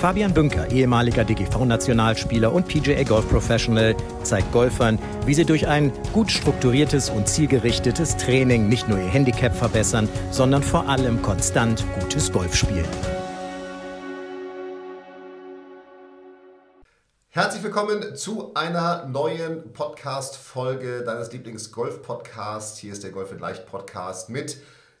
Fabian Bünker, ehemaliger DGV-Nationalspieler und PGA Golf Professional, zeigt Golfern, wie sie durch ein gut strukturiertes und zielgerichtetes Training nicht nur ihr Handicap verbessern, sondern vor allem konstant gutes Golf spielen. Herzlich willkommen zu einer neuen Podcast-Folge deines Lieblings-Golf-Podcasts. Hier ist der Golf in Leicht Podcast mit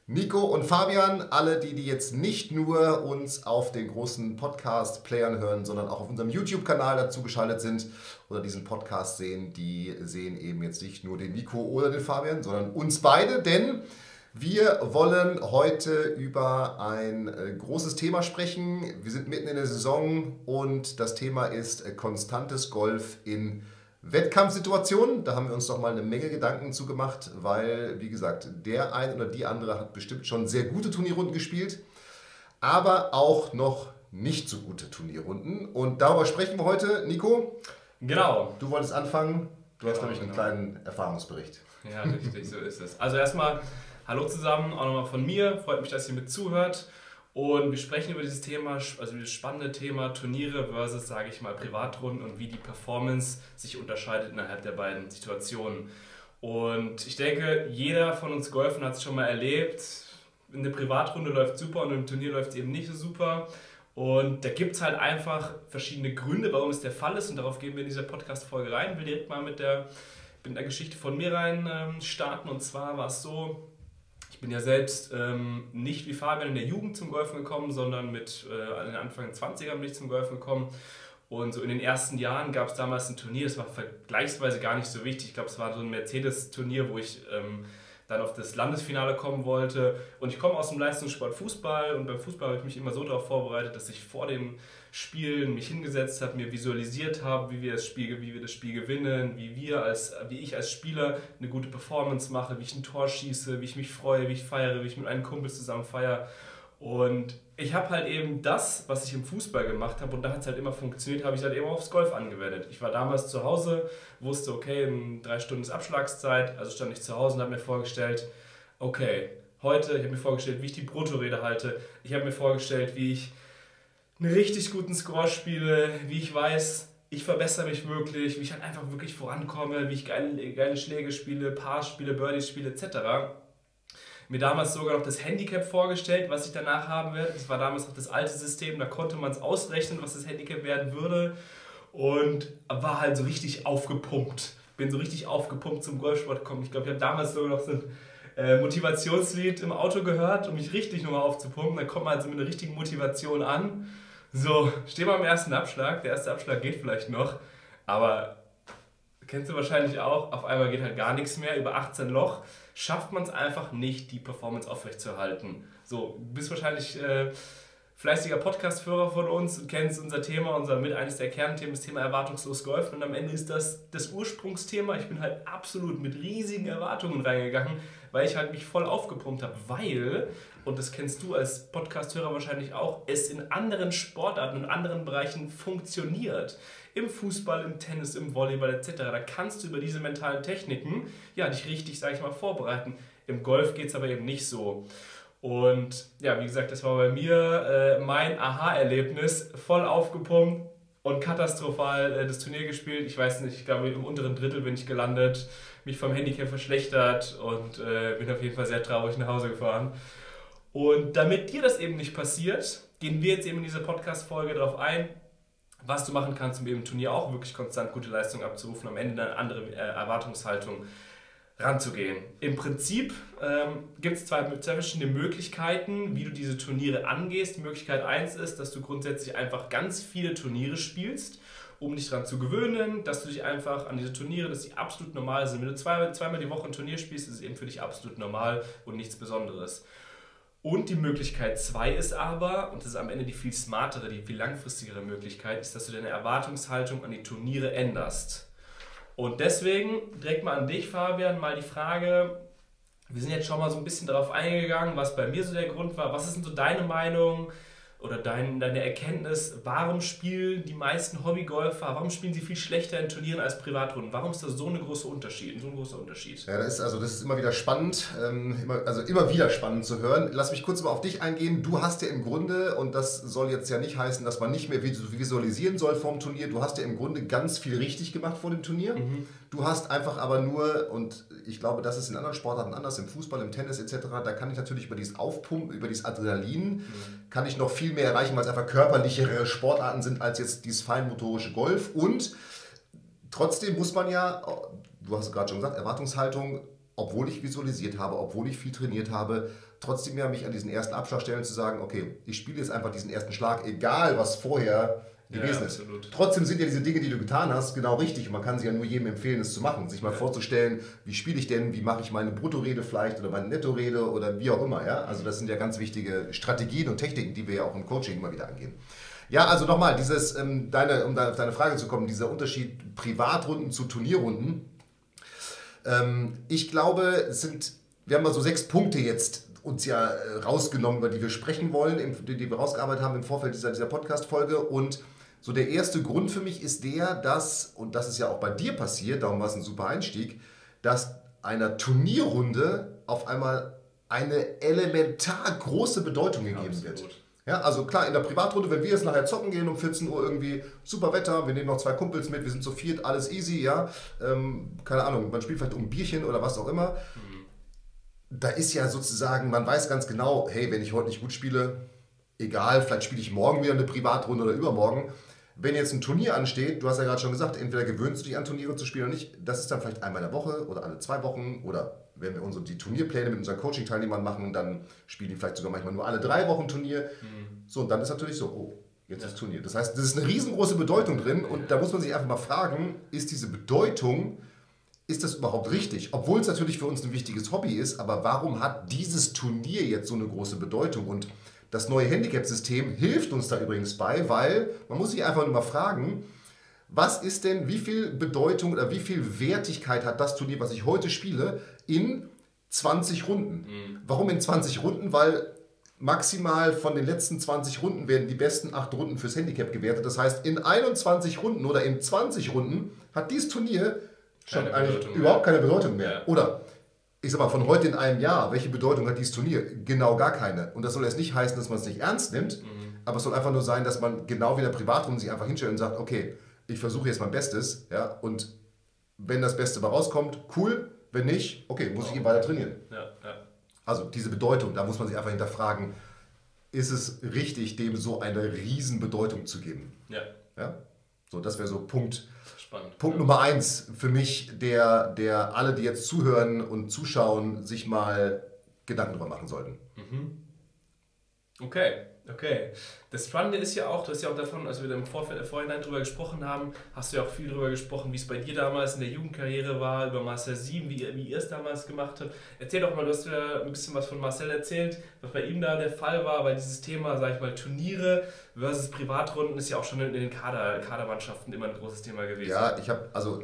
Nico und Fabian. Alle, die, die jetzt nicht nur uns auf den großen Podcast-Playern hören, sondern auch auf unserem YouTube-Kanal dazu geschaltet sind oder diesen Podcast sehen, die sehen eben jetzt nicht nur den Nico oder den Fabian, sondern uns beide, denn wir wollen heute über ein äh, großes Thema sprechen. Wir sind mitten in der Saison und das Thema ist äh, konstantes Golf in Wettkampfsituationen. Da haben wir uns doch mal eine Menge Gedanken zu gemacht, weil, wie gesagt, der ein oder die andere hat bestimmt schon sehr gute Turnierrunden gespielt, aber auch noch nicht so gute Turnierrunden. Und darüber sprechen wir heute. Nico? Genau. Du wolltest anfangen. Du hast, genau, nämlich einen genau. kleinen Erfahrungsbericht. Ja, richtig, so ist es. Also erstmal Hallo zusammen, auch nochmal von mir. Freut mich, dass ihr mit zuhört. Und wir sprechen über dieses Thema, also dieses spannende Thema Turniere versus, sage ich mal, Privatrunden und wie die Performance sich unterscheidet innerhalb der beiden Situationen. Und ich denke, jeder von uns Golfen hat es schon mal erlebt. Eine Privatrunde läuft super und im Turnier läuft es eben nicht so super. Und da gibt es halt einfach verschiedene Gründe, warum es der Fall ist. Und darauf gehen wir in dieser Podcast-Folge rein. Ich will direkt mal mit der, mit der Geschichte von mir rein ähm, starten. Und zwar war es so, ich bin ja selbst ähm, nicht wie Fabian in der Jugend zum Golfen gekommen, sondern mit äh, Anfang 20ern bin ich zum Golfen gekommen. Und so in den ersten Jahren gab es damals ein Turnier, das war vergleichsweise gar nicht so wichtig. Ich glaube, es war so ein Mercedes-Turnier, wo ich ähm, dann auf das Landesfinale kommen wollte. Und ich komme aus dem Leistungssport Fußball und beim Fußball habe ich mich immer so darauf vorbereitet, dass ich vor dem Spielen mich hingesetzt habe, mir visualisiert habe, wie wir das Spiel, wie wir das Spiel gewinnen, wie wir als, wie ich als Spieler eine gute Performance mache, wie ich ein Tor schieße, wie ich mich freue, wie ich feiere, wie ich mit einem Kumpel zusammen feiere. Und ich habe halt eben das, was ich im Fußball gemacht habe, und da hat es halt immer funktioniert, habe ich halt eben aufs Golf angewendet. Ich war damals zu Hause, wusste, okay, drei Stunden ist Abschlagszeit, also stand ich zu Hause und habe mir vorgestellt, okay, heute, ich habe mir vorgestellt, wie ich die Bruttorede halte, ich habe mir vorgestellt, wie ich einen richtig guten Score spiele, wie ich weiß, ich verbessere mich wirklich, wie ich halt einfach wirklich vorankomme, wie ich geile, geile Schläge spiele, Pars spiele, Birdies spiele, etc. Mir damals sogar noch das Handicap vorgestellt, was ich danach haben werde. Das war damals noch das alte System, da konnte man es ausrechnen, was das Handicap werden würde. Und war halt so richtig aufgepumpt. Bin so richtig aufgepumpt zum Golfsport gekommen. Ich glaube, ich habe damals sogar noch so ein äh, Motivationslied im Auto gehört, um mich richtig nochmal aufzupumpen. Dann kommt man also mit einer richtigen Motivation an. So, stehen wir am ersten Abschlag. Der erste Abschlag geht vielleicht noch, aber kennst du wahrscheinlich auch, auf einmal geht halt gar nichts mehr. Über 18 Loch schafft man es einfach nicht, die Performance aufrechtzuerhalten. So, du bist wahrscheinlich äh, fleißiger Podcast-Führer von uns und kennst unser Thema, unser mit eines der Kernthemen, das Thema erwartungslos Golfen. Und am Ende ist das das Ursprungsthema. Ich bin halt absolut mit riesigen Erwartungen reingegangen, weil ich halt mich voll aufgepumpt habe, weil und das kennst du als Podcast-Hörer wahrscheinlich auch, es in anderen Sportarten und anderen Bereichen funktioniert. Im Fußball, im Tennis, im Volleyball etc. Da kannst du über diese mentalen Techniken ja, dich richtig, sage ich mal, vorbereiten. Im Golf geht es aber eben nicht so. Und ja, wie gesagt, das war bei mir äh, mein Aha-Erlebnis. Voll aufgepumpt und katastrophal äh, das Turnier gespielt. Ich weiß nicht, ich glaube, im unteren Drittel bin ich gelandet, mich vom Handicap verschlechtert und äh, bin auf jeden Fall sehr traurig nach Hause gefahren. Und damit dir das eben nicht passiert, gehen wir jetzt eben in dieser Podcast-Folge darauf ein, was du machen kannst, um eben im Turnier auch wirklich konstant gute Leistung abzurufen, am Ende eine andere äh, Erwartungshaltung ranzugehen. Im Prinzip ähm, gibt es zwei, zwei verschiedene Möglichkeiten, wie du diese Turniere angehst. Möglichkeit 1 ist, dass du grundsätzlich einfach ganz viele Turniere spielst, um dich daran zu gewöhnen, dass du dich einfach an diese Turniere, dass die absolut normal sind. Wenn du zwei, zweimal die Woche ein Turnier spielst, ist es eben für dich absolut normal und nichts Besonderes. Und die Möglichkeit 2 ist aber, und das ist am Ende die viel smartere, die viel langfristigere Möglichkeit, ist, dass du deine Erwartungshaltung an die Turniere änderst. Und deswegen direkt mal an dich, Fabian, mal die Frage, wir sind jetzt schon mal so ein bisschen darauf eingegangen, was bei mir so der Grund war. Was ist denn so deine Meinung? Oder dein, deine Erkenntnis, warum spielen die meisten Hobbygolfer, warum spielen sie viel schlechter in Turnieren als Privatrunden? Warum ist das so eine große Unterschied, so ein großer Unterschied? Ja, das ist, also das ist immer wieder spannend, ähm, immer, also immer wieder spannend zu hören. Lass mich kurz mal auf dich eingehen. Du hast ja im Grunde, und das soll jetzt ja nicht heißen, dass man nicht mehr visualisieren soll vom Turnier, du hast ja im Grunde ganz viel richtig gemacht vor dem Turnier. Mhm. Du hast einfach aber nur, und ich glaube, das ist in anderen Sportarten anders, im Fußball, im Tennis etc., da kann ich natürlich über dieses Aufpumpen, über dieses Adrenalin, mhm. kann ich noch viel mehr erreichen, weil es einfach körperlichere Sportarten sind als jetzt dieses feinmotorische Golf. Und trotzdem muss man ja, du hast gerade schon gesagt, Erwartungshaltung, obwohl ich visualisiert habe, obwohl ich viel trainiert habe, trotzdem ja mich an diesen ersten Abschlag stellen zu sagen, okay, ich spiele jetzt einfach diesen ersten Schlag, egal was vorher gewesen ja, ist. Trotzdem sind ja diese Dinge, die du getan hast, genau richtig. Und man kann sich ja nur jedem empfehlen, es zu machen. Sich mal ja. vorzustellen, wie spiele ich denn, wie mache ich meine Bruttorede vielleicht oder meine Nettorede oder wie auch immer. Ja? Also das sind ja ganz wichtige Strategien und Techniken, die wir ja auch im Coaching immer wieder angehen. Ja, also nochmal, dieses, ähm, deine, um auf deine Frage zu kommen, dieser Unterschied Privatrunden zu Turnierrunden. Ähm, ich glaube, es sind, wir haben mal so sechs Punkte jetzt uns ja äh, rausgenommen, über die wir sprechen wollen, die, die wir rausgearbeitet haben im Vorfeld dieser, dieser Podcast-Folge und so, der erste Grund für mich ist der, dass, und das ist ja auch bei dir passiert, darum war es ein super Einstieg, dass einer Turnierrunde auf einmal eine elementar große Bedeutung gegeben Absolut. wird. Ja, also klar, in der Privatrunde, wenn wir jetzt nachher zocken gehen um 14 Uhr irgendwie, super Wetter, wir nehmen noch zwei Kumpels mit, wir sind zu viert, alles easy, ja. Ähm, keine Ahnung, man spielt vielleicht um ein Bierchen oder was auch immer. Mhm. Da ist ja sozusagen, man weiß ganz genau, hey, wenn ich heute nicht gut spiele, egal, vielleicht spiele ich morgen wieder eine Privatrunde oder übermorgen wenn jetzt ein Turnier ansteht, du hast ja gerade schon gesagt, entweder gewöhnst du dich an Turniere zu spielen oder nicht, das ist dann vielleicht einmal in der Woche oder alle zwei Wochen oder wenn wir unsere, die Turnierpläne mit unseren Coaching-Teilnehmern machen, dann spielen die vielleicht sogar manchmal nur alle drei Wochen Turnier. Mhm. So, und dann ist natürlich so, oh, jetzt ja. ist Turnier. Das heißt, das ist eine riesengroße Bedeutung drin und da muss man sich einfach mal fragen, ist diese Bedeutung, ist das überhaupt richtig? Obwohl es natürlich für uns ein wichtiges Hobby ist, aber warum hat dieses Turnier jetzt so eine große Bedeutung? Und das neue Handicap-System hilft uns da übrigens bei, weil man muss sich einfach nur mal fragen, was ist denn, wie viel Bedeutung oder wie viel Wertigkeit hat das Turnier, was ich heute spiele, in 20 Runden? Mhm. Warum in 20 Runden? Weil maximal von den letzten 20 Runden werden die besten 8 Runden fürs Handicap gewertet. Das heißt, in 21 Runden oder in 20 Runden hat dieses Turnier schon eigentlich überhaupt keine Bedeutung mehr. Ja. Oder ich sag mal, von heute in einem Jahr, welche Bedeutung hat dieses Turnier? Genau gar keine. Und das soll jetzt nicht heißen, dass man es nicht ernst nimmt, mhm. aber es soll einfach nur sein, dass man genau wie in der Privatrunde sich einfach hinstellt und sagt, okay, ich versuche jetzt mein Bestes, ja, und wenn das Beste mal rauskommt, cool, wenn nicht, okay, muss ich eben weiter trainieren. Ja, ja. Also diese Bedeutung, da muss man sich einfach hinterfragen, ist es richtig, dem so eine Riesenbedeutung zu geben? Ja. ja? So, das wäre so Punkt Spannend. Punkt. Nummer eins für mich, der, der alle, die jetzt zuhören und zuschauen, sich mal Gedanken darüber machen sollten. Mhm. Okay. Okay. Das Spannende ist ja auch, du hast ja auch davon, als wir im Vorfeld, Vorhinein drüber gesprochen haben, hast du ja auch viel darüber gesprochen, wie es bei dir damals in der Jugendkarriere war, über Marcel Sieben, wie, wie ihr es damals gemacht habt. Erzähl doch mal, du hast ja ein bisschen was von Marcel erzählt, was bei ihm da der Fall war, weil dieses Thema, sag ich mal, Turniere versus Privatrunden ist ja auch schon in den Kader, Kadermannschaften immer ein großes Thema gewesen. Ja, ich habe, also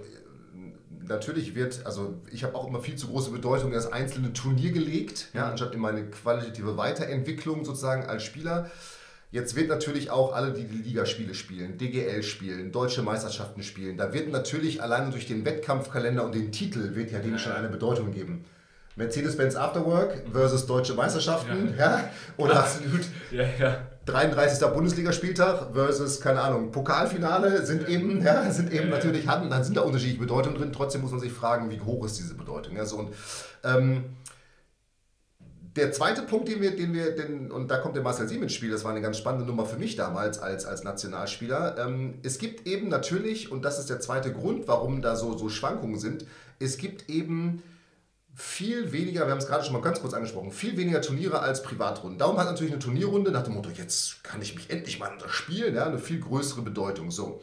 natürlich wird, also ich habe auch immer viel zu große Bedeutung in das einzelne Turnier gelegt, ja, mhm. anstatt in meine qualitative Weiterentwicklung sozusagen als Spieler. Jetzt wird natürlich auch alle, die die Ligaspiele spielen, DGL spielen, deutsche Meisterschaften spielen, da wird natürlich alleine durch den Wettkampfkalender und den Titel wird ja dem ja. schon eine Bedeutung geben. Mercedes-Benz Afterwork versus deutsche Meisterschaften, ja, ja oder Absolut. Ja, ja. 33. Bundesligaspieltag versus, keine Ahnung, Pokalfinale sind eben, ja, sind eben natürlich, hatten, dann sind da unterschiedliche Bedeutungen drin. Trotzdem muss man sich fragen, wie hoch ist diese Bedeutung. Ja, so, und, ähm, der zweite Punkt, den wir, den wir, den, und da kommt der Marcel Siemens ins Spiel, das war eine ganz spannende Nummer für mich damals als, als Nationalspieler. Ähm, es gibt eben natürlich, und das ist der zweite Grund, warum da so, so Schwankungen sind, es gibt eben viel weniger, wir haben es gerade schon mal ganz kurz angesprochen, viel weniger Turniere als Privatrunden. Darum hat natürlich eine Turnierrunde nach dem Motto, jetzt kann ich mich endlich mal unterspielen, ja, eine viel größere Bedeutung. So.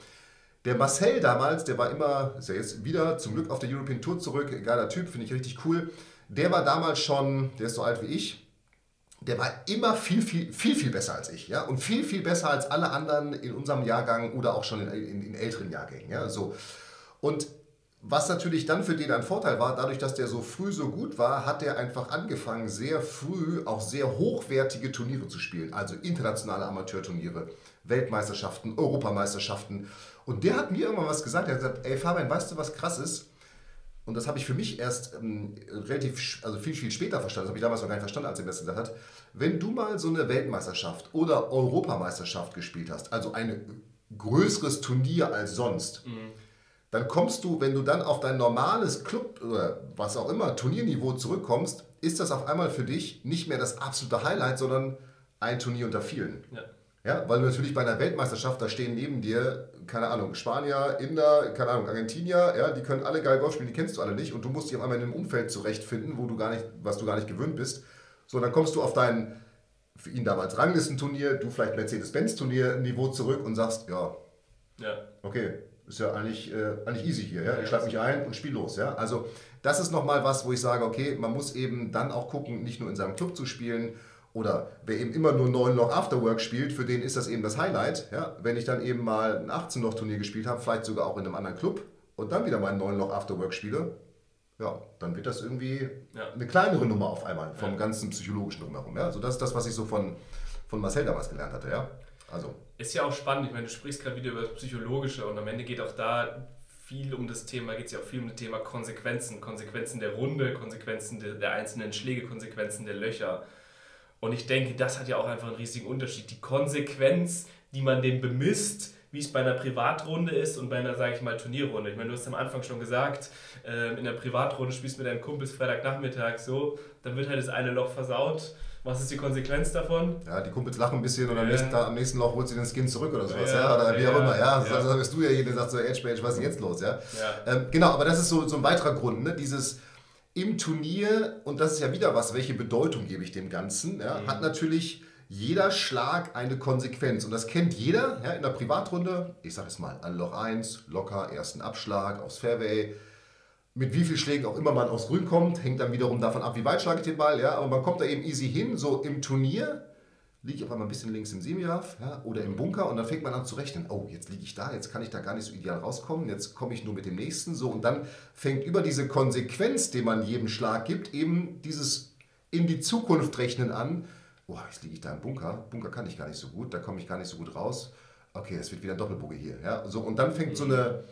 Der Marcel damals, der war immer, ist ja jetzt wieder zum Glück auf der European Tour zurück, geiler Typ, finde ich richtig cool. Der war damals schon, der ist so alt wie ich, der war immer viel, viel, viel, viel besser als ich. Ja? Und viel, viel besser als alle anderen in unserem Jahrgang oder auch schon in, in, in älteren Jahrgängen. Ja? So. Und was natürlich dann für den ein Vorteil war, dadurch, dass der so früh so gut war, hat er einfach angefangen, sehr früh auch sehr hochwertige Turniere zu spielen. Also internationale Amateurturniere, Weltmeisterschaften, Europameisterschaften. Und der hat mir irgendwann was gesagt. Er hat gesagt, ey Fabian, weißt du, was krass ist? Und das habe ich für mich erst ähm, relativ, also viel, viel später verstanden. Das habe ich damals noch gar nicht verstanden, als er mir das gesagt hat. Wenn du mal so eine Weltmeisterschaft oder Europameisterschaft gespielt hast, also ein größeres Turnier als sonst, mhm dann kommst du, wenn du dann auf dein normales Club oder was auch immer, Turnierniveau zurückkommst, ist das auf einmal für dich nicht mehr das absolute Highlight, sondern ein Turnier unter vielen. Ja. Ja, weil du natürlich bei einer Weltmeisterschaft, da stehen neben dir, keine Ahnung, Spanier, Inder, keine Ahnung, Argentinier, ja, die können alle geil Golf spielen, die kennst du alle nicht und du musst dich auf einmal in einem Umfeld zurechtfinden, wo du gar nicht, was du gar nicht gewöhnt bist. So, dann kommst du auf dein, für ihn damals Ranglistenturnier, du vielleicht Mercedes-Benz-Turnier-Niveau zurück und sagst, ja, ja. okay, ist ja eigentlich, äh, eigentlich easy hier. Ja? Ich schreibe mich ein und spiele los. Ja? Also das ist nochmal was, wo ich sage, okay, man muss eben dann auch gucken, nicht nur in seinem Club zu spielen oder wer eben immer nur 9 Loch Afterwork spielt, für den ist das eben das Highlight. Ja? Wenn ich dann eben mal ein 18 Loch Turnier gespielt habe, vielleicht sogar auch in einem anderen Club und dann wieder mal ein 9 Loch Afterwork spiele, ja, dann wird das irgendwie ja. eine kleinere Nummer auf einmal vom ja. ganzen psychologischen drumherum. Ja? Also das ist das, was ich so von, von Marcel damals gelernt hatte. Ja? Also. Ist ja auch spannend, ich meine, du sprichst gerade wieder über das Psychologische und am Ende geht auch da viel um das Thema, geht es ja auch viel um das Thema Konsequenzen. Konsequenzen der Runde, Konsequenzen der, der einzelnen Schläge, Konsequenzen der Löcher. Und ich denke, das hat ja auch einfach einen riesigen Unterschied. Die Konsequenz, die man dem bemisst, wie es bei einer Privatrunde ist und bei einer, sage ich mal, Turnierrunde. Ich meine, du hast am Anfang schon gesagt, äh, in der Privatrunde spielst du mit deinen Kumpels Freitagnachmittag so, dann wird halt das eine Loch versaut was ist die Konsequenz davon? Ja, die Kumpels lachen ein bisschen und am, nächsten, am nächsten Loch holt sie den Skin zurück oder sowas, ja, oder wie auch immer, ja. ja. Also bist du ja jeder, der sagt so, Edge Page, was ist jetzt los, ja. ja. Ähm, genau, aber das ist so, so ein weiterer Grund, ne? dieses im Turnier, und das ist ja wieder was, welche Bedeutung gebe ich dem Ganzen, ja, mhm. hat natürlich jeder Schlag eine Konsequenz. Und das kennt jeder ja, in der Privatrunde. Ich sage es mal, an Loch 1, locker, ersten Abschlag aufs Fairway mit wie vielen Schlägen auch immer man aufs Grün kommt, hängt dann wiederum davon ab, wie weit schlage ich den Ball, ja, aber man kommt da eben easy hin, so im Turnier liege ich auf einmal ein bisschen links im Semihaft ja, oder im Bunker und dann fängt man an zu rechnen, oh, jetzt liege ich da, jetzt kann ich da gar nicht so ideal rauskommen, jetzt komme ich nur mit dem nächsten, so. Und dann fängt über diese Konsequenz, die man jedem Schlag gibt, eben dieses in die Zukunft rechnen an, oh, jetzt liege ich da im Bunker, Bunker kann ich gar nicht so gut, da komme ich gar nicht so gut raus, okay, es wird wieder ein Doppelboge hier, ja, so und dann fängt so eine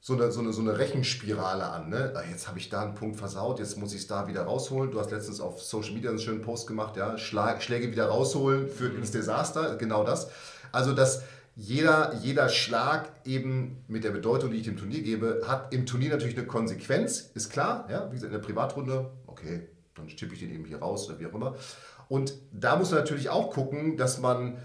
so eine, so eine, so eine Rechenspirale an. Ne? Ah, jetzt habe ich da einen Punkt versaut, jetzt muss ich es da wieder rausholen. Du hast letztens auf Social Media einen schönen Post gemacht, ja, Schlag, Schläge wieder rausholen führt ins Desaster, genau das. Also dass jeder, jeder Schlag eben mit der Bedeutung, die ich dem Turnier gebe, hat im Turnier natürlich eine Konsequenz, ist klar. Ja? Wie gesagt, in der Privatrunde, okay, dann tippe ich den eben hier raus oder wie auch immer. Und da muss man natürlich auch gucken, dass man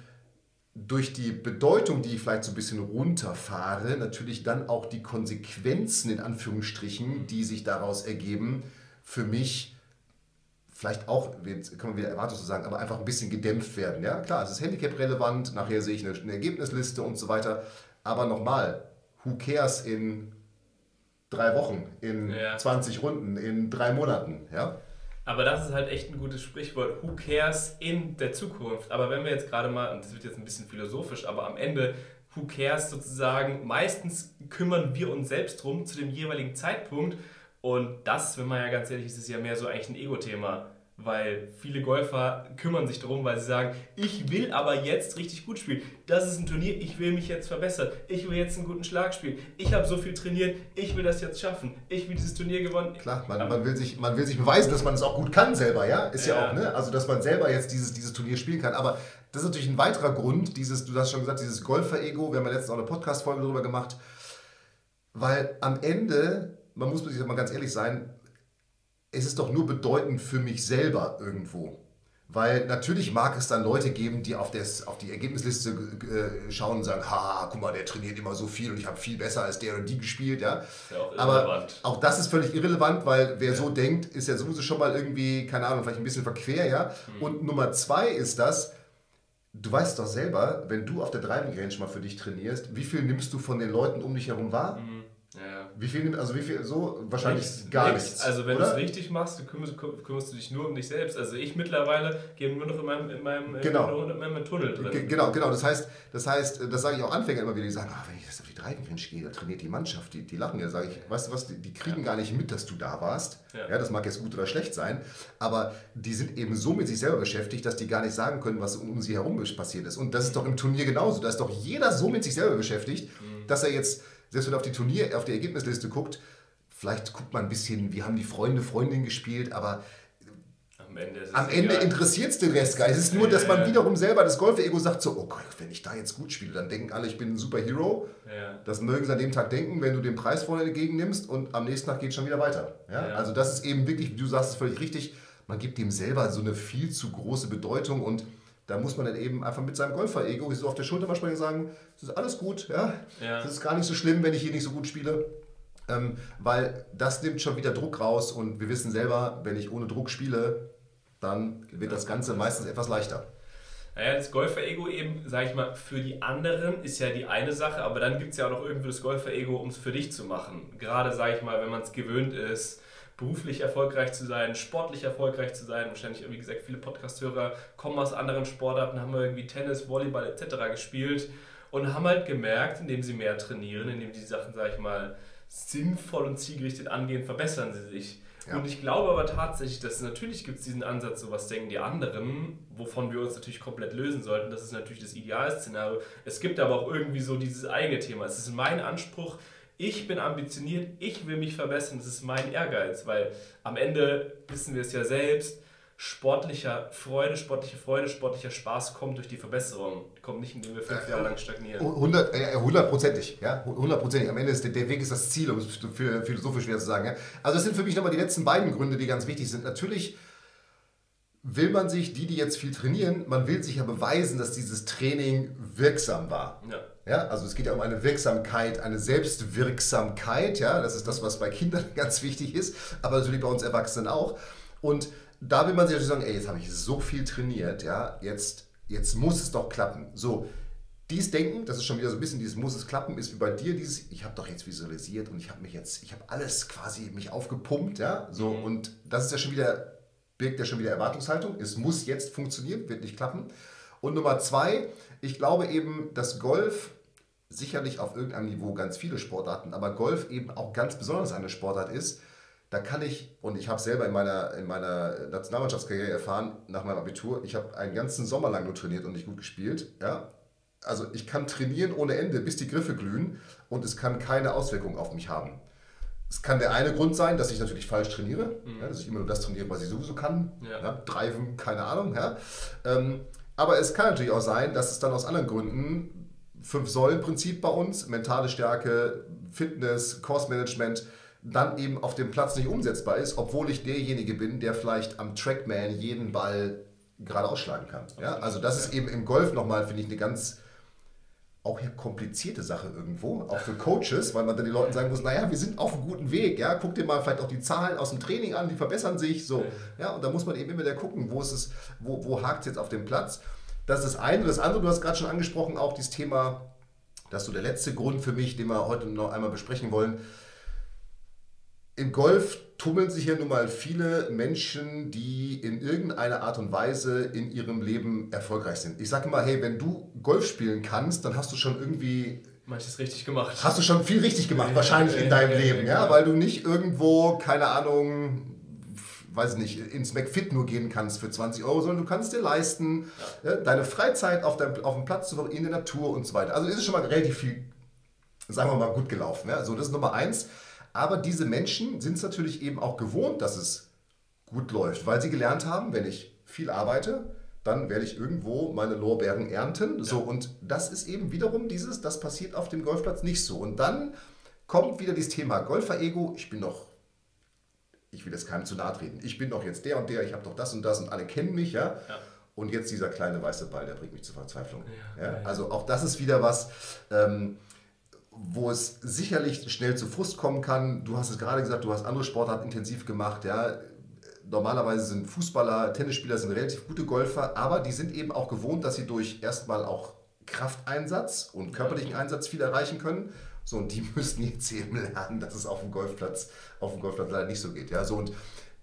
durch die Bedeutung, die ich vielleicht so ein bisschen runterfahre, natürlich dann auch die Konsequenzen in Anführungsstrichen, die sich daraus ergeben, für mich vielleicht auch, jetzt kann man wieder erwartet zu sagen, aber einfach ein bisschen gedämpft werden. Ja, klar, es ist Handicap-relevant, nachher sehe ich eine, eine Ergebnisliste und so weiter. Aber nochmal, who cares in drei Wochen, in ja. 20 Runden, in drei Monaten? Ja? Aber das ist halt echt ein gutes Sprichwort. Who cares in der Zukunft? Aber wenn wir jetzt gerade mal, und das wird jetzt ein bisschen philosophisch, aber am Ende, who cares sozusagen, meistens kümmern wir uns selbst drum zu dem jeweiligen Zeitpunkt. Und das, wenn man ja ganz ehrlich ist, ist ja mehr so eigentlich ein Ego-Thema weil viele Golfer kümmern sich darum, weil sie sagen, ich will aber jetzt richtig gut spielen. Das ist ein Turnier, ich will mich jetzt verbessern. Ich will jetzt einen guten Schlag spielen. Ich habe so viel trainiert, ich will das jetzt schaffen. Ich will dieses Turnier gewonnen. Klar, man, man, will, sich, man will sich beweisen, dass man es auch gut kann selber, ja? Ist ja, ja auch, ne? Also, dass man selber jetzt dieses, dieses Turnier spielen kann. Aber das ist natürlich ein weiterer Grund, dieses, du hast schon gesagt, dieses Golfer-Ego. Wir haben ja letztens auch eine Podcast-Folge darüber gemacht. Weil am Ende, man muss sich mal ganz ehrlich sein, es ist doch nur bedeutend für mich selber irgendwo. Weil natürlich mag es dann Leute geben, die auf, das, auf die Ergebnisliste äh, schauen und sagen, ha, guck mal, der trainiert immer so viel und ich habe viel besser als der und die gespielt. Ja? ja auch Aber auch das ist völlig irrelevant, weil wer ja. so denkt, ist ja sowieso schon mal irgendwie, keine Ahnung, vielleicht ein bisschen verquer. Ja? Mhm. Und Nummer zwei ist das, du weißt doch selber, wenn du auf der Driving Range mal für dich trainierst, wie viel nimmst du von den Leuten um dich herum wahr? Mhm. Ja. Wie viel, also wie viel, so wahrscheinlich nichts, gar nichts. nichts. Also wenn du es richtig machst, du kümmerst, kümmerst, du dich nur um dich selbst. Also ich mittlerweile gehe nur noch in meinem, in meinem, genau. in meinem Tunnel drin. Genau, genau. Das heißt, das heißt, das sage ich auch Anfängern immer wieder, die sagen, ah, wenn ich das auf die Driving Range gehe, da trainiert die Mannschaft, die, die lachen ja, sage ich, weißt du was, die, die kriegen ja. gar nicht mit, dass du da warst. Ja. ja. das mag jetzt gut oder schlecht sein, aber die sind eben so mit sich selber beschäftigt, dass die gar nicht sagen können, was um sie herum passiert ist. Und das ist doch im Turnier genauso. Da ist doch jeder so mit sich selber beschäftigt, mhm. dass er jetzt selbst wenn er auf die Turnier, auf die Ergebnisliste guckt, vielleicht guckt man ein bisschen, wie haben die Freunde, Freundinnen gespielt, aber am Ende, Ende interessiert es den Rest gar nicht. Es ist nur, dass man wiederum selber das Golf-Ego sagt, so, oh Gott, wenn ich da jetzt gut spiele, dann denken alle, ich bin ein Superhero. Ja. Das mögen sie an dem Tag denken, wenn du den Preis vorne entgegennimmst und am nächsten Tag geht es schon wieder weiter. Ja? ja? Also das ist eben wirklich, wie du sagst es völlig richtig, man gibt dem selber so eine viel zu große Bedeutung und da muss man dann eben einfach mit seinem Golfer-Ego so auf der Schulter mal sprechen und sagen, es ist alles gut, ja? ja. Es ist gar nicht so schlimm, wenn ich hier nicht so gut spiele. Ähm, weil das nimmt schon wieder Druck raus und wir wissen selber, wenn ich ohne Druck spiele, dann wird das Ganze meistens etwas leichter. Naja, das Golfer-Ego eben, sag ich mal, für die anderen ist ja die eine Sache, aber dann gibt es ja auch noch irgendwie das Golfer-Ego, um es für dich zu machen. Gerade, sag ich mal, wenn man es gewöhnt ist, beruflich erfolgreich zu sein, sportlich erfolgreich zu sein. Wahrscheinlich, wie gesagt, viele Podcast-Hörer kommen aus anderen Sportarten, haben irgendwie Tennis, Volleyball etc. gespielt und haben halt gemerkt, indem sie mehr trainieren, indem sie die Sachen, sag ich mal, sinnvoll und zielgerichtet angehen, verbessern sie sich. Ja. Und ich glaube aber tatsächlich, dass natürlich gibt es diesen Ansatz, so was denken die anderen, wovon wir uns natürlich komplett lösen sollten. Das ist natürlich das Idealszenario. Es gibt aber auch irgendwie so dieses eigene Thema. Es ist mein Anspruch, ich bin ambitioniert, ich will mich verbessern, das ist mein Ehrgeiz, weil am Ende wissen wir es ja selbst, sportlicher Freude, sportliche Freude, sportlicher Spaß kommt durch die Verbesserung, kommt nicht, indem wir fünf Jahre lang stagnieren. Hundertprozentig, ja, hundertprozentig. Am Ende ist der, der, Weg ist das Ziel, um es für philosophisch schwer zu sagen. Ja? Also das sind für mich nochmal die letzten beiden Gründe, die ganz wichtig sind. Natürlich will man sich, die, die jetzt viel trainieren, man will sich ja beweisen, dass dieses Training wirksam war. Ja. Ja, also es geht ja um eine Wirksamkeit, eine Selbstwirksamkeit. Ja, das ist das, was bei Kindern ganz wichtig ist, aber natürlich bei uns Erwachsenen auch. Und da will man sich natürlich sagen, ey, jetzt habe ich so viel trainiert, ja, jetzt, jetzt muss es doch klappen. So, dies Denken, das ist schon wieder so ein bisschen dieses muss es klappen, ist wie bei dir dieses, ich habe doch jetzt visualisiert und ich habe mich jetzt, ich habe alles quasi mich aufgepumpt, ja, so mhm. und das ist ja schon wieder, birgt ja schon wieder Erwartungshaltung, es muss jetzt funktionieren, wird nicht klappen. Und Nummer zwei, ich glaube eben, dass Golf sicherlich auf irgendeinem Niveau ganz viele Sportarten, aber Golf eben auch ganz besonders eine Sportart ist, da kann ich, und ich habe selber in meiner, in meiner Nationalmannschaftskarriere erfahren, nach meinem Abitur, ich habe einen ganzen Sommer lang nur trainiert und nicht gut gespielt. Ja? Also ich kann trainieren ohne Ende, bis die Griffe glühen und es kann keine Auswirkungen auf mich haben. Es kann der eine Grund sein, dass ich natürlich falsch trainiere, mhm. ja, dass ich immer nur das trainiere, was ich sowieso kann. Ja. Ja, Driven, keine Ahnung. Ja. Ähm, aber es kann natürlich auch sein, dass es dann aus anderen Gründen, Fünf-Säulen-Prinzip bei uns, mentale Stärke, Fitness, Course-Management, dann eben auf dem Platz nicht umsetzbar ist, obwohl ich derjenige bin, der vielleicht am Trackman jeden Ball gerade ausschlagen kann. Ja? Also das ist eben im Golf nochmal, finde ich, eine ganz auch hier komplizierte Sache irgendwo, auch für Coaches, weil man dann den Leuten sagen muss, naja, wir sind auf einem guten Weg, ja, guck dir mal vielleicht auch die Zahlen aus dem Training an, die verbessern sich, so, ja, und da muss man eben immer wieder gucken, wo ist es, wo, wo hakt es jetzt auf dem Platz. Das ist das eine. Das andere, du hast gerade schon angesprochen, auch dieses Thema, das ist so der letzte Grund für mich, den wir heute noch einmal besprechen wollen, im Golf tummeln sich ja nun mal viele Menschen, die in irgendeiner Art und Weise in ihrem Leben erfolgreich sind. Ich sage mal, hey, wenn du Golf spielen kannst, dann hast du schon irgendwie manches richtig gemacht. Hast du schon viel richtig gemacht, wahrscheinlich in deinem Leben, ja, weil du nicht irgendwo, keine Ahnung, weiß nicht, ins McFit nur gehen kannst für 20 Euro, sondern du kannst dir leisten, ja. deine Freizeit auf, deinem, auf dem Platz zu verbringen, in der Natur und so weiter. Also ist es schon mal relativ viel, sagen wir mal, gut gelaufen. Ja? So, das ist Nummer eins. Aber diese Menschen sind es natürlich eben auch gewohnt, dass es gut läuft, weil sie gelernt haben, wenn ich viel arbeite, dann werde ich irgendwo meine Lorbeeren ernten. Ja. So, und das ist eben wiederum dieses, das passiert auf dem Golfplatz nicht so. Und dann kommt wieder dieses Thema Golfer-Ego. Ich bin doch, ich will jetzt keinem zu nahe treten. Ich bin doch jetzt der und der, ich habe doch das und das und alle kennen mich, ja. ja. Und jetzt dieser kleine weiße Ball, der bringt mich zur Verzweiflung. Ja, also auch das ist wieder was. Ähm, wo es sicherlich schnell zu Frust kommen kann. Du hast es gerade gesagt, du hast andere Sportarten intensiv gemacht. Ja. Normalerweise sind Fußballer, Tennisspieler sind relativ gute Golfer, aber die sind eben auch gewohnt, dass sie durch erstmal auch Krafteinsatz und körperlichen Einsatz viel erreichen können. So, und die müssen jetzt eben lernen, dass es auf dem Golfplatz, auf dem Golfplatz leider nicht so geht. Ja, so und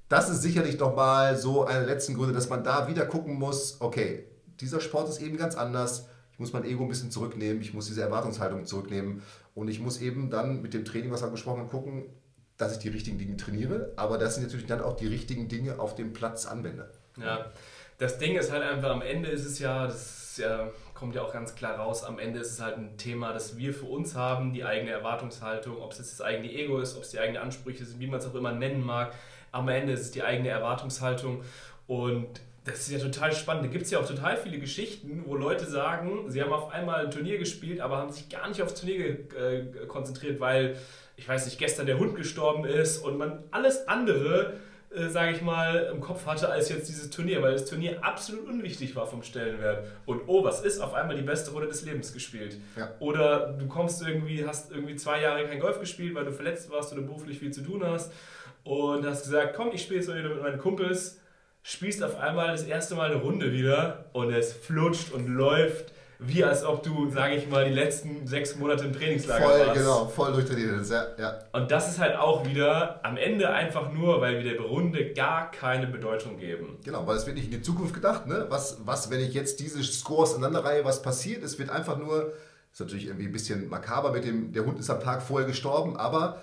das ist sicherlich nochmal so eine der letzten Gründe, dass man da wieder gucken muss, okay, dieser Sport ist eben ganz anders. Muss mein Ego ein bisschen zurücknehmen, ich muss diese Erwartungshaltung zurücknehmen und ich muss eben dann mit dem Training, was wir gesprochen haben, gucken, dass ich die richtigen Dinge trainiere, aber dass ich natürlich dann auch die richtigen Dinge auf dem Platz anwende. Ja, das Ding ist halt einfach, am Ende ist es ja, das ja, kommt ja auch ganz klar raus, am Ende ist es halt ein Thema, das wir für uns haben, die eigene Erwartungshaltung, ob es jetzt das eigene Ego ist, ob es die eigenen Ansprüche sind, wie man es auch immer nennen mag. Am Ende ist es die eigene Erwartungshaltung und das ist ja total spannend. Da gibt es ja auch total viele Geschichten, wo Leute sagen, sie haben auf einmal ein Turnier gespielt, aber haben sich gar nicht aufs Turnier äh, konzentriert, weil, ich weiß nicht, gestern der Hund gestorben ist und man alles andere, äh, sage ich mal, im Kopf hatte als jetzt dieses Turnier, weil das Turnier absolut unwichtig war vom Stellenwert. Und oh, was ist? Auf einmal die beste Runde des Lebens gespielt. Ja. Oder du kommst irgendwie, hast irgendwie zwei Jahre kein Golf gespielt, weil du verletzt warst oder beruflich viel zu tun hast und hast gesagt, komm, ich spiele jetzt wieder mit meinen Kumpels spielst auf einmal das erste Mal eine Runde wieder und es flutscht und läuft, wie als ob du, sage ich mal, die letzten sechs Monate im Trainingslager voll, warst. Genau, voll durchtrainiert ist, ja, ja. Und das ist halt auch wieder am Ende einfach nur, weil wir der Runde gar keine Bedeutung geben. Genau, weil es wird nicht in die Zukunft gedacht, ne? Was, was wenn ich jetzt diese Scores aneinanderreihe, was passiert? Es wird einfach nur, ist natürlich irgendwie ein bisschen makaber mit dem, der Hund ist am Tag vorher gestorben, aber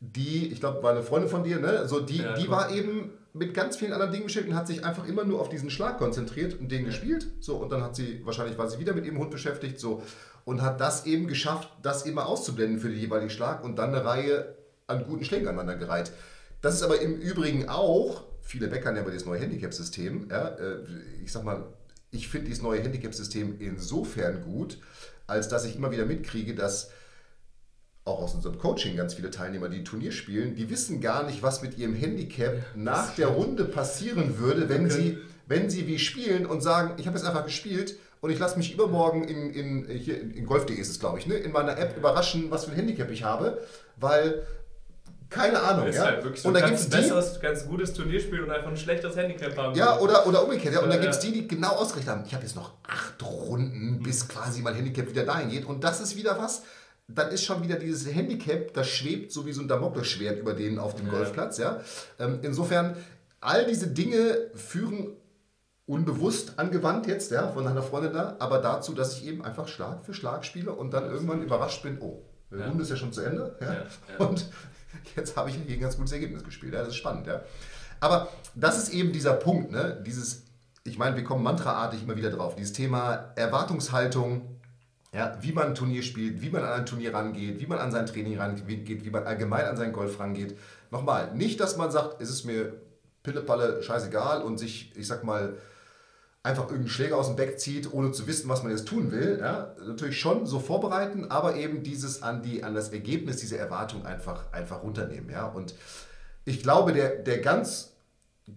die, ich glaube, war eine Freundin von dir, ne? So, die, ja, die war eben mit ganz vielen anderen Dingen beschäftigt und hat sich einfach immer nur auf diesen Schlag konzentriert und den ja. gespielt. So, und dann hat sie, wahrscheinlich war sie wieder mit ihrem Hund beschäftigt, so, und hat das eben geschafft, das immer auszublenden für den jeweiligen Schlag und dann eine Reihe an guten Schlägen aneinander gereiht. Das ist aber im Übrigen auch, viele meckern ja über das neue Handicap-System, ja, äh, ich sag mal, ich finde dieses neue Handicap-System insofern gut, als dass ich immer wieder mitkriege, dass auch aus unserem Coaching ganz viele Teilnehmer, die Turnier spielen, die wissen gar nicht, was mit ihrem Handicap nach der Runde passieren würde, wenn, okay. sie, wenn sie wie spielen und sagen, ich habe jetzt einfach gespielt und ich lasse mich übermorgen in, in, hier in Golf.de ist es, glaube ich, ne, in meiner App überraschen, was für ein Handicap ich habe, weil keine Ahnung. Ist ja? halt wirklich so und da gibt es besseres, ganz gutes Turnierspiel und einfach ein schlechteres Handicap haben. Ja, oder, oder umgekehrt. Ja. Und da gibt es die, die genau ausgerechnet haben, ich habe jetzt noch acht Runden, bis quasi mein Handicap wieder dahin geht. Und das ist wieder was, dann ist schon wieder dieses Handicap, das schwebt so wie so ein Damoklesschwert über denen auf dem ja. Golfplatz. Ja? Ähm, insofern, all diese Dinge führen unbewusst angewandt jetzt, ja, von einer Freundin da, aber dazu, dass ich eben einfach Schlag für Schlag spiele und dann irgendwann überrascht bin, oh, die ja. Runde ist ja schon zu Ende. Ja? und jetzt habe ich hier ein ganz gutes Ergebnis gespielt. Ja, das ist spannend, ja. Aber das ist eben dieser Punkt, ne? Dieses, ich meine, wir kommen mantraartig immer wieder drauf, dieses Thema Erwartungshaltung, ja, wie man ein Turnier spielt, wie man an ein Turnier rangeht, wie man an sein Training rangeht, wie man allgemein an seinen Golf rangeht. Nochmal, nicht, dass man sagt, es ist mir Pillepalle scheißegal und sich, ich sag mal, einfach irgendeinen Schläger aus dem Deck zieht, ohne zu wissen, was man jetzt tun will. Ja, natürlich schon so vorbereiten, aber eben dieses an, die, an das Ergebnis, diese Erwartung einfach, einfach runternehmen. Ja? Und ich glaube, der, der ganz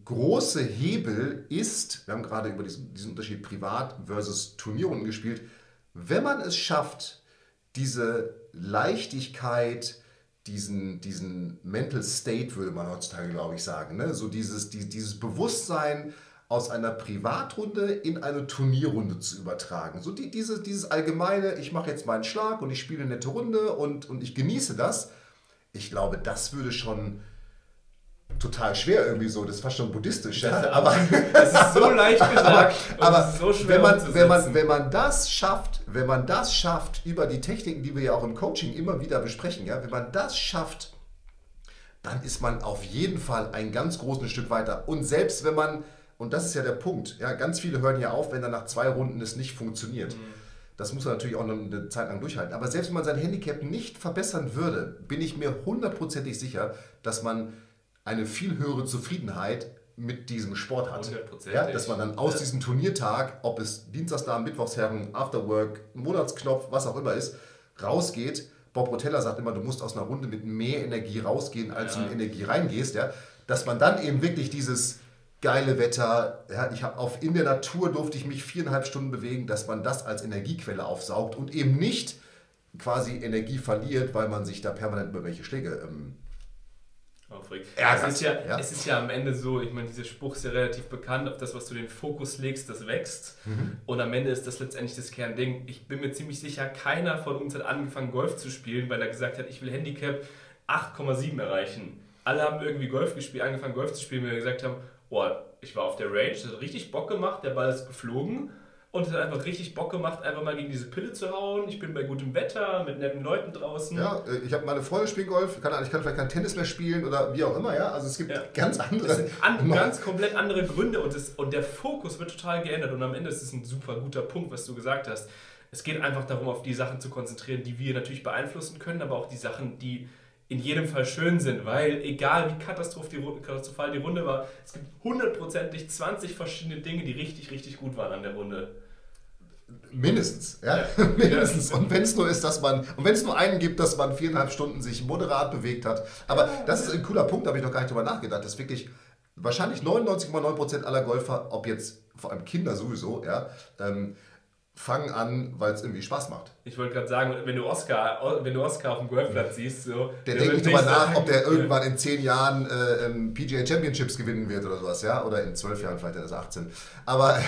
große Hebel ist, wir haben gerade über diesen, diesen Unterschied Privat versus Turnierrunden gespielt, wenn man es schafft, diese Leichtigkeit, diesen, diesen Mental State, würde man heutzutage, glaube ich, sagen, ne? so dieses, die, dieses Bewusstsein aus einer Privatrunde in eine Turnierrunde zu übertragen. So die, diese, dieses allgemeine, ich mache jetzt meinen Schlag und ich spiele eine nette Runde und, und ich genieße das. Ich glaube, das würde schon total schwer irgendwie so, das ist fast schon buddhistisch. Ja? Aber es ist so leicht gesagt, aber, aber so wenn man, wenn man wenn man das schafft, wenn man das schafft über die Techniken, die wir ja auch im Coaching immer wieder besprechen, ja, wenn man das schafft, dann ist man auf jeden Fall ein ganz großes Stück weiter. Und selbst wenn man und das ist ja der Punkt, ja, ganz viele hören ja auf, wenn dann nach zwei Runden es nicht funktioniert. Mhm. Das muss man natürlich auch eine Zeit lang durchhalten. Aber selbst wenn man sein Handicap nicht verbessern würde, bin ich mir hundertprozentig sicher, dass man eine viel höhere Zufriedenheit mit diesem Sport hat. Ja, dass man dann aus ja. diesem Turniertag, ob es Dienstagsabend, Mittwochsherren, Afterwork, Monatsknopf, was auch immer ist, rausgeht. Bob Rotella sagt immer, du musst aus einer Runde mit mehr Energie rausgehen, als ja. du mit Energie reingehst. Ja? Dass man dann eben wirklich dieses geile Wetter, ja, ich habe auf in der Natur durfte ich mich viereinhalb Stunden bewegen, dass man das als Energiequelle aufsaugt und eben nicht quasi Energie verliert, weil man sich da permanent über welche Schläge ähm, Es ist, ja, ja, es ist ja am Ende so, ich meine, dieser Spruch ist ja relativ bekannt, auf das, was du den Fokus legst, das wächst. Mhm. Und am Ende ist das letztendlich das Kernding. Ich bin mir ziemlich sicher, keiner von uns hat angefangen, Golf zu spielen, weil er gesagt hat, ich will Handicap 8,7 erreichen. Alle haben irgendwie Golf gespielt, angefangen Golf zu spielen, weil wir gesagt haben, oh, ich war auf der Range, das hat richtig Bock gemacht, der Ball ist geflogen und es hat einfach richtig Bock gemacht, einfach mal gegen diese Pille zu hauen. Ich bin bei gutem Wetter, mit netten Leuten draußen. Ja, äh, ich habe meine Freunde spielen Golf, ich kann, ich kann vielleicht kein Tennis mehr spielen oder wie auch immer, ja. Also es gibt ja. ganz andere. Es sind an, ganz komplett andere Gründe und, das, und der Fokus wird total geändert. Und am Ende ist es ein super guter Punkt, was du gesagt hast. Es geht einfach darum, auf die Sachen zu konzentrieren, die wir natürlich beeinflussen können, aber auch die Sachen, die in jedem Fall schön sind, weil egal wie katastrophal die Runde war, es gibt hundertprozentig 20 verschiedene Dinge, die richtig, richtig gut waren an der Runde. Mindestens, ja. ja. Mindestens. Und wenn es nur ist, dass man, und wenn es nur einen gibt, dass man viereinhalb Stunden sich moderat bewegt hat. Aber ja. das ist ein cooler Punkt, da habe ich noch gar nicht drüber nachgedacht, dass wirklich wahrscheinlich 99,9% aller Golfer, ob jetzt vor allem Kinder sowieso, ja, ähm, fangen an, weil es irgendwie Spaß macht. Ich wollte gerade sagen, wenn du Oscar, wenn du Oscar auf dem Golfplatz siehst, so, der, der denkt nicht drüber nach, ob der irgendwann in zehn Jahren äh, PGA Championships gewinnen wird oder sowas, ja, oder in zwölf Jahren vielleicht, er ist 18. Aber,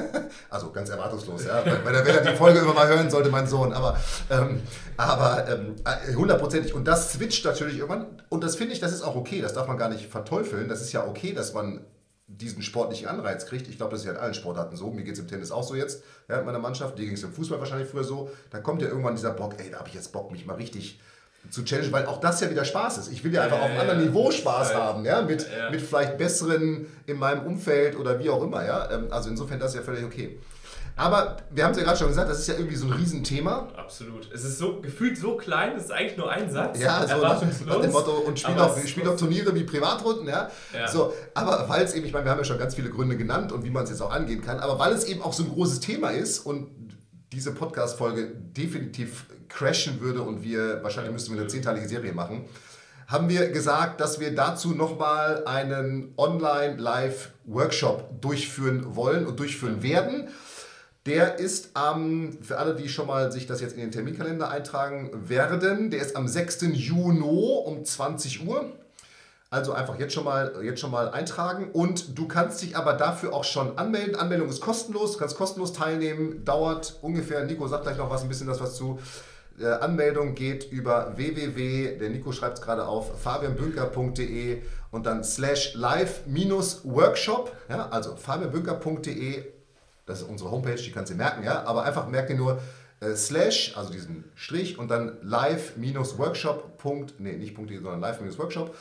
also ganz erwartungslos, ja, weil, weil wenn er die Folge immer mal hören sollte, mein Sohn, aber, ähm, aber ähm, hundertprozentig. Und das switcht natürlich irgendwann, und das finde ich, das ist auch okay, das darf man gar nicht verteufeln, das ist ja okay, dass man diesen sportlichen Anreiz kriegt. Ich glaube, das ist ja in allen Sportarten so. Mir geht es im Tennis auch so jetzt, ja, in meiner Mannschaft. Dir ging es im Fußball wahrscheinlich früher so. Da kommt ja irgendwann dieser Bock, ey, da habe ich jetzt Bock, mich mal richtig zu challengen, weil auch das ja wieder Spaß ist. Ich will ja einfach ja, auf einem ja, anderen Niveau Spaß haben, ja, mit, mit vielleicht besseren in meinem Umfeld oder wie auch immer, ja. Ähm, also insofern das ist ja völlig okay. Aber wir haben es ja gerade schon gesagt, das ist ja irgendwie so ein Riesenthema. Absolut. Es ist so gefühlt so klein, es ist eigentlich nur ein Satz. Ja, so nach, nach dem Motto, und spiel doch, spiel doch Turniere wie Privatrunden, ja. ja. So, aber weil es eben, ich meine, wir haben ja schon ganz viele Gründe genannt und wie man es jetzt auch angehen kann, aber weil es eben auch so ein großes Thema ist und diese Podcast-Folge definitiv crashen würde und wir, wahrscheinlich müssten wir eine zehnteilige Serie machen, haben wir gesagt, dass wir dazu nochmal einen Online-Live-Workshop durchführen wollen und durchführen werden. Der ist am, für alle, die schon mal sich das jetzt in den Terminkalender eintragen werden, der ist am 6. Juni um 20 Uhr. Also einfach jetzt schon, mal, jetzt schon mal eintragen und du kannst dich aber dafür auch schon anmelden. Anmeldung ist kostenlos, du kannst kostenlos teilnehmen, dauert ungefähr, Nico sagt gleich noch was, ein bisschen das was zu. Äh, Anmeldung geht über www, der Nico schreibt es gerade auf, fabianbünker.de und dann slash live-workshop, ja, also fabianbünker.de das ist unsere Homepage, die kannst du merken, ja. Aber einfach merk dir nur äh, slash, also diesen Strich und dann live-workshop. Nee, nicht .de, sondern live-workshop.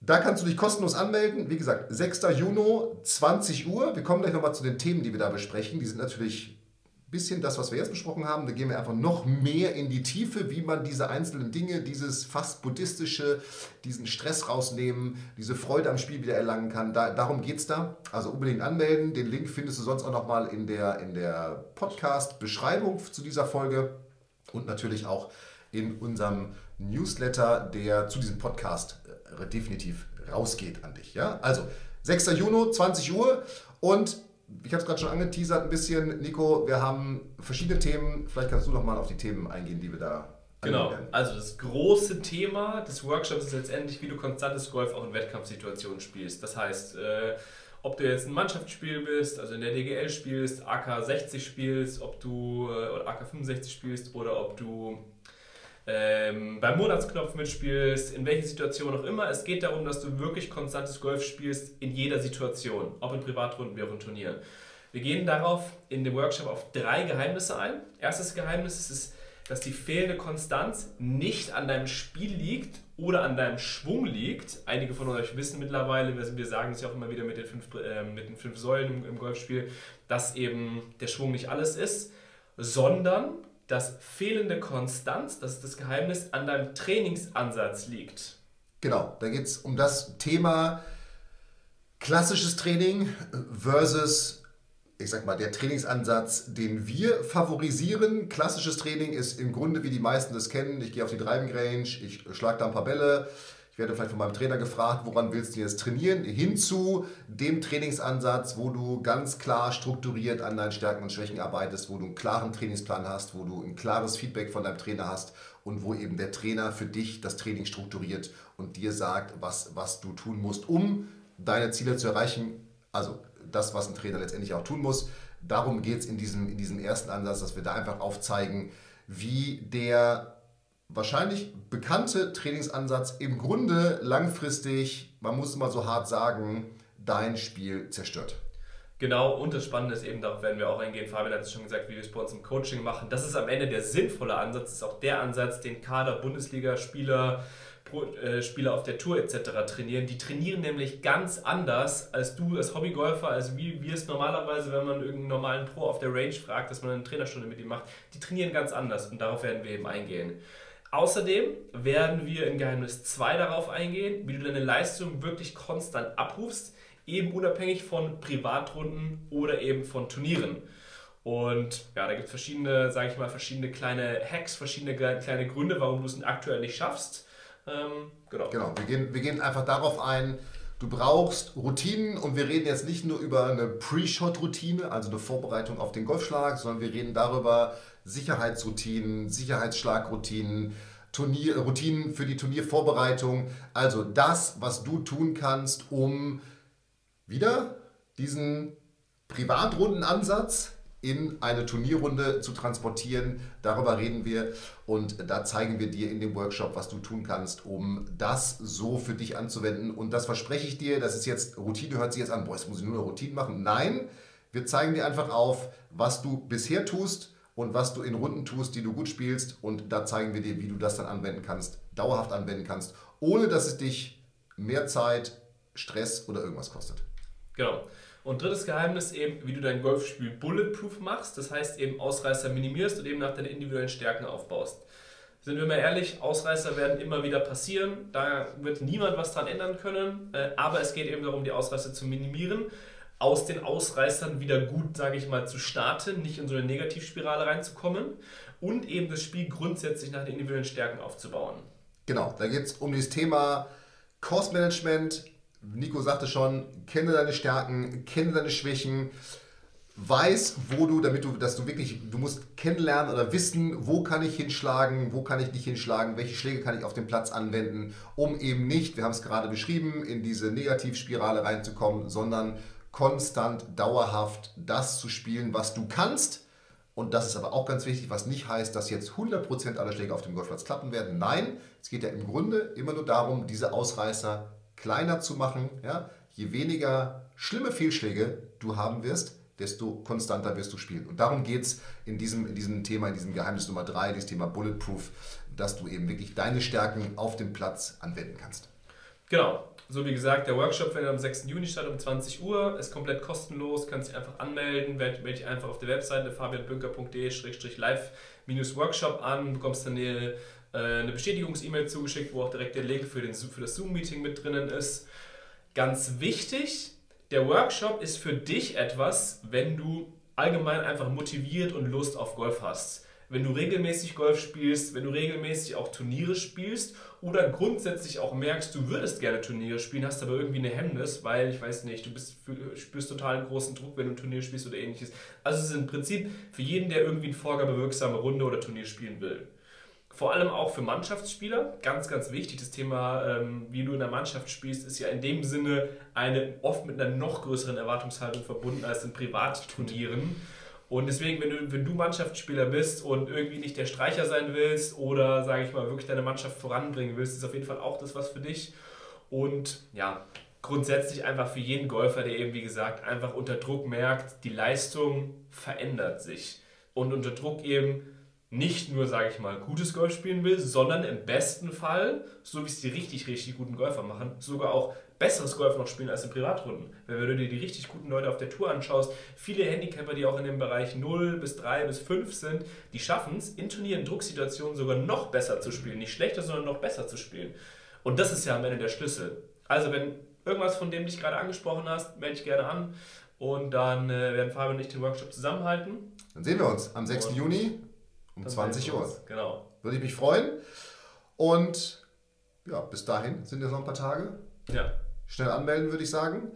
Da kannst du dich kostenlos anmelden. Wie gesagt, 6. Juni, 20 Uhr. Wir kommen gleich nochmal zu den Themen, die wir da besprechen. Die sind natürlich bisschen das, was wir jetzt besprochen haben. Da gehen wir einfach noch mehr in die Tiefe, wie man diese einzelnen Dinge, dieses fast buddhistische, diesen Stress rausnehmen, diese Freude am Spiel wieder erlangen kann. Da, darum geht es da. Also unbedingt anmelden. Den Link findest du sonst auch nochmal in der, in der Podcast-Beschreibung zu dieser Folge und natürlich auch in unserem Newsletter, der zu diesem Podcast äh, definitiv rausgeht an dich. Ja? Also 6. Juni, 20 Uhr und ich habe es gerade schon angeteasert ein bisschen, Nico, wir haben verschiedene Themen. Vielleicht kannst du noch mal auf die Themen eingehen, die wir da Genau, also das große Thema des Workshops ist letztendlich, wie du konstantes Golf auch in Wettkampfsituationen spielst. Das heißt, äh, ob du jetzt ein Mannschaftsspiel bist, also in der DGL spielst, AK 60 spielst, ob du äh, oder AK 65 spielst oder ob du ähm, beim Monatsknopf mitspielst, in welcher Situation auch immer. Es geht darum, dass du wirklich konstantes Golf spielst in jeder Situation, ob in Privatrunden wie auch in Turnieren. Wir gehen darauf in dem Workshop auf drei Geheimnisse ein. Erstes Geheimnis ist, dass die fehlende Konstanz nicht an deinem Spiel liegt oder an deinem Schwung liegt. Einige von euch wissen mittlerweile, wir sagen es ja auch immer wieder mit den fünf, äh, mit den fünf Säulen im, im Golfspiel, dass eben der Schwung nicht alles ist, sondern dass fehlende Konstanz, das ist das Geheimnis, an deinem Trainingsansatz liegt. Genau, da geht es um das Thema klassisches Training versus, ich sag mal, der Trainingsansatz, den wir favorisieren. Klassisches Training ist im Grunde, wie die meisten das kennen, ich gehe auf die Driving Range, ich schlage da ein paar Bälle, werde vielleicht von meinem Trainer gefragt, woran willst du jetzt trainieren, hin zu dem Trainingsansatz, wo du ganz klar strukturiert an deinen Stärken und Schwächen arbeitest, wo du einen klaren Trainingsplan hast, wo du ein klares Feedback von deinem Trainer hast und wo eben der Trainer für dich das Training strukturiert und dir sagt, was, was du tun musst, um deine Ziele zu erreichen. Also das, was ein Trainer letztendlich auch tun muss. Darum geht es in diesem, in diesem ersten Ansatz, dass wir da einfach aufzeigen, wie der wahrscheinlich bekannte Trainingsansatz im Grunde langfristig, man muss es mal so hart sagen, dein Spiel zerstört. Genau, und das Spannende ist eben, darauf werden wir auch eingehen, Fabian hat es schon gesagt, wie wir es bei uns im Coaching machen. Das ist am Ende der sinnvolle Ansatz, das ist auch der Ansatz, den Kader, Bundesliga-Spieler, äh, Spieler auf der Tour etc. trainieren. Die trainieren nämlich ganz anders als du als Hobbygolfer, als wie wir es normalerweise, wenn man irgendeinen normalen Pro auf der Range fragt, dass man eine Trainerstunde mit ihm macht. Die trainieren ganz anders und darauf werden wir eben eingehen. Außerdem werden wir in Geheimnis 2 darauf eingehen, wie du deine Leistung wirklich konstant abrufst, eben unabhängig von Privatrunden oder eben von Turnieren. Und ja, da gibt es verschiedene, sage ich mal, verschiedene kleine Hacks, verschiedene kleine Gründe, warum du es aktuell nicht schaffst. Ähm, genau. Genau, wir gehen, wir gehen einfach darauf ein, du brauchst Routinen und wir reden jetzt nicht nur über eine Pre-Shot-Routine, also eine Vorbereitung auf den Golfschlag, sondern wir reden darüber Sicherheitsroutinen, Sicherheitsschlagroutinen, Turnier, Routinen für die Turniervorbereitung. Also das, was du tun kannst, um wieder diesen Privatrundenansatz in eine Turnierrunde zu transportieren. Darüber reden wir und da zeigen wir dir in dem Workshop, was du tun kannst, um das so für dich anzuwenden. Und das verspreche ich dir, das ist jetzt Routine, hört sich jetzt an, boah, jetzt muss ich nur eine Routine machen. Nein, wir zeigen dir einfach auf, was du bisher tust und was du in Runden tust, die du gut spielst. Und da zeigen wir dir, wie du das dann anwenden kannst, dauerhaft anwenden kannst, ohne dass es dich mehr Zeit, Stress oder irgendwas kostet. Genau. Und drittes Geheimnis eben, wie du dein Golfspiel bulletproof machst, das heißt eben Ausreißer minimierst und eben nach deinen individuellen Stärken aufbaust. Sind wir mal ehrlich, Ausreißer werden immer wieder passieren, da wird niemand was dran ändern können, äh, aber es geht eben darum, die Ausreißer zu minimieren, aus den Ausreißern wieder gut, sage ich mal, zu starten, nicht in so eine Negativspirale reinzukommen und eben das Spiel grundsätzlich nach den individuellen Stärken aufzubauen. Genau, da geht es um das Thema Cost Management, Nico sagte schon, kenne deine Stärken, kenne deine Schwächen, weiß, wo du, damit du, dass du wirklich, du musst kennenlernen oder wissen, wo kann ich hinschlagen, wo kann ich nicht hinschlagen, welche Schläge kann ich auf dem Platz anwenden, um eben nicht, wir haben es gerade beschrieben, in diese Negativspirale reinzukommen, sondern konstant, dauerhaft das zu spielen, was du kannst. Und das ist aber auch ganz wichtig, was nicht heißt, dass jetzt 100% aller Schläge auf dem Golfplatz klappen werden. Nein, es geht ja im Grunde immer nur darum, diese Ausreißer kleiner zu machen. Ja? Je weniger schlimme Fehlschläge du haben wirst, desto konstanter wirst du spielen. Und darum geht es in diesem, in diesem Thema, in diesem Geheimnis Nummer 3, dieses Thema Bulletproof, dass du eben wirklich deine Stärken auf dem Platz anwenden kannst. Genau. So wie gesagt, der Workshop findet am 6. Juni statt um 20 Uhr, ist komplett kostenlos, kannst dich einfach anmelden, melde dich einfach auf der Webseite fabianbünker.de-live-workshop an, bekommst dann eine äh, eine Bestätigungs-E-Mail zugeschickt, wo auch direkt der Link für, den, für das Zoom-Meeting mit drinnen ist. Ganz wichtig, der Workshop ist für dich etwas, wenn du allgemein einfach motiviert und Lust auf Golf hast. Wenn du regelmäßig Golf spielst, wenn du regelmäßig auch Turniere spielst oder grundsätzlich auch merkst, du würdest gerne Turniere spielen, hast aber irgendwie eine Hemmnis, weil ich weiß nicht, du bist, spürst total einen großen Druck, wenn du ein Turnier spielst oder ähnliches. Also es ist im Prinzip für jeden, der irgendwie eine vorgabewirksame Runde oder Turnier spielen will. Vor allem auch für Mannschaftsspieler, ganz, ganz wichtig. Das Thema, ähm, wie du in der Mannschaft spielst, ist ja in dem Sinne eine, oft mit einer noch größeren Erwartungshaltung verbunden als in Privatturnieren. Und deswegen, wenn du, wenn du Mannschaftsspieler bist und irgendwie nicht der Streicher sein willst oder, sage ich mal, wirklich deine Mannschaft voranbringen willst, ist auf jeden Fall auch das was für dich. Und ja, grundsätzlich einfach für jeden Golfer, der eben, wie gesagt, einfach unter Druck merkt, die Leistung verändert sich. Und unter Druck eben nicht nur, sage ich mal, gutes Golf spielen will, sondern im besten Fall, so wie es die richtig, richtig guten Golfer machen, sogar auch besseres Golf noch spielen als in Privatrunden. Wenn du dir die richtig guten Leute auf der Tour anschaust, viele Handicapper, die auch in dem Bereich 0 bis 3 bis 5 sind, die schaffen es, in Turnieren, Drucksituationen sogar noch besser zu spielen. Nicht schlechter, sondern noch besser zu spielen. Und das ist ja am Ende der Schlüssel. Also wenn irgendwas von dem dich gerade angesprochen hast, melde dich gerne an. Und dann äh, werden Fabian und ich den Workshop zusammenhalten. Dann sehen wir uns am 6. Und Juni um 20 Uhr. Genau. Würde ich mich freuen. Und ja, bis dahin sind jetzt noch ein paar Tage. Ja. Schnell anmelden, würde ich sagen.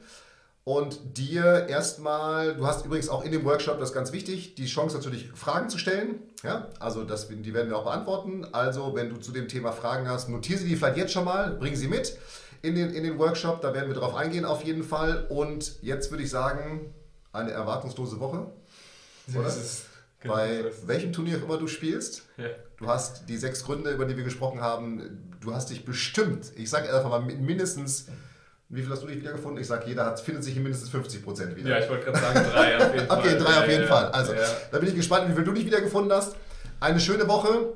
Und dir erstmal, du hast übrigens auch in dem Workshop, das ist ganz wichtig, die Chance natürlich Fragen zu stellen. Ja, also das, die werden wir auch beantworten. Also wenn du zu dem Thema Fragen hast, notiere sie die vielleicht jetzt schon mal, bring sie mit in den, in den Workshop, da werden wir drauf eingehen auf jeden Fall. Und jetzt würde ich sagen, eine erwartungslose Woche. Oder? Genau Bei welchem Turnier auch immer du spielst. Ja. Du hast die sechs Gründe, über die wir gesprochen haben, du hast dich bestimmt, ich sage einfach mal mindestens wie viel hast du dich wiedergefunden? Ich sage, jeder hat, findet sich in mindestens 50 Prozent wieder. Ja, ich wollte gerade sagen, drei auf jeden Fall. Okay, drei auf jeden ja, Fall. Also, ja. da bin ich gespannt, wie viel du dich wiedergefunden hast. Eine schöne Woche.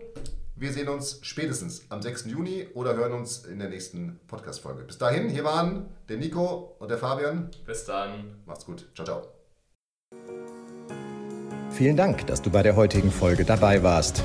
Wir sehen uns spätestens am 6. Juni oder hören uns in der nächsten Podcast-Folge. Bis dahin, hier waren der Nico und der Fabian. Bis dann. Macht's gut. Ciao, ciao. Vielen Dank, dass du bei der heutigen Folge dabei warst.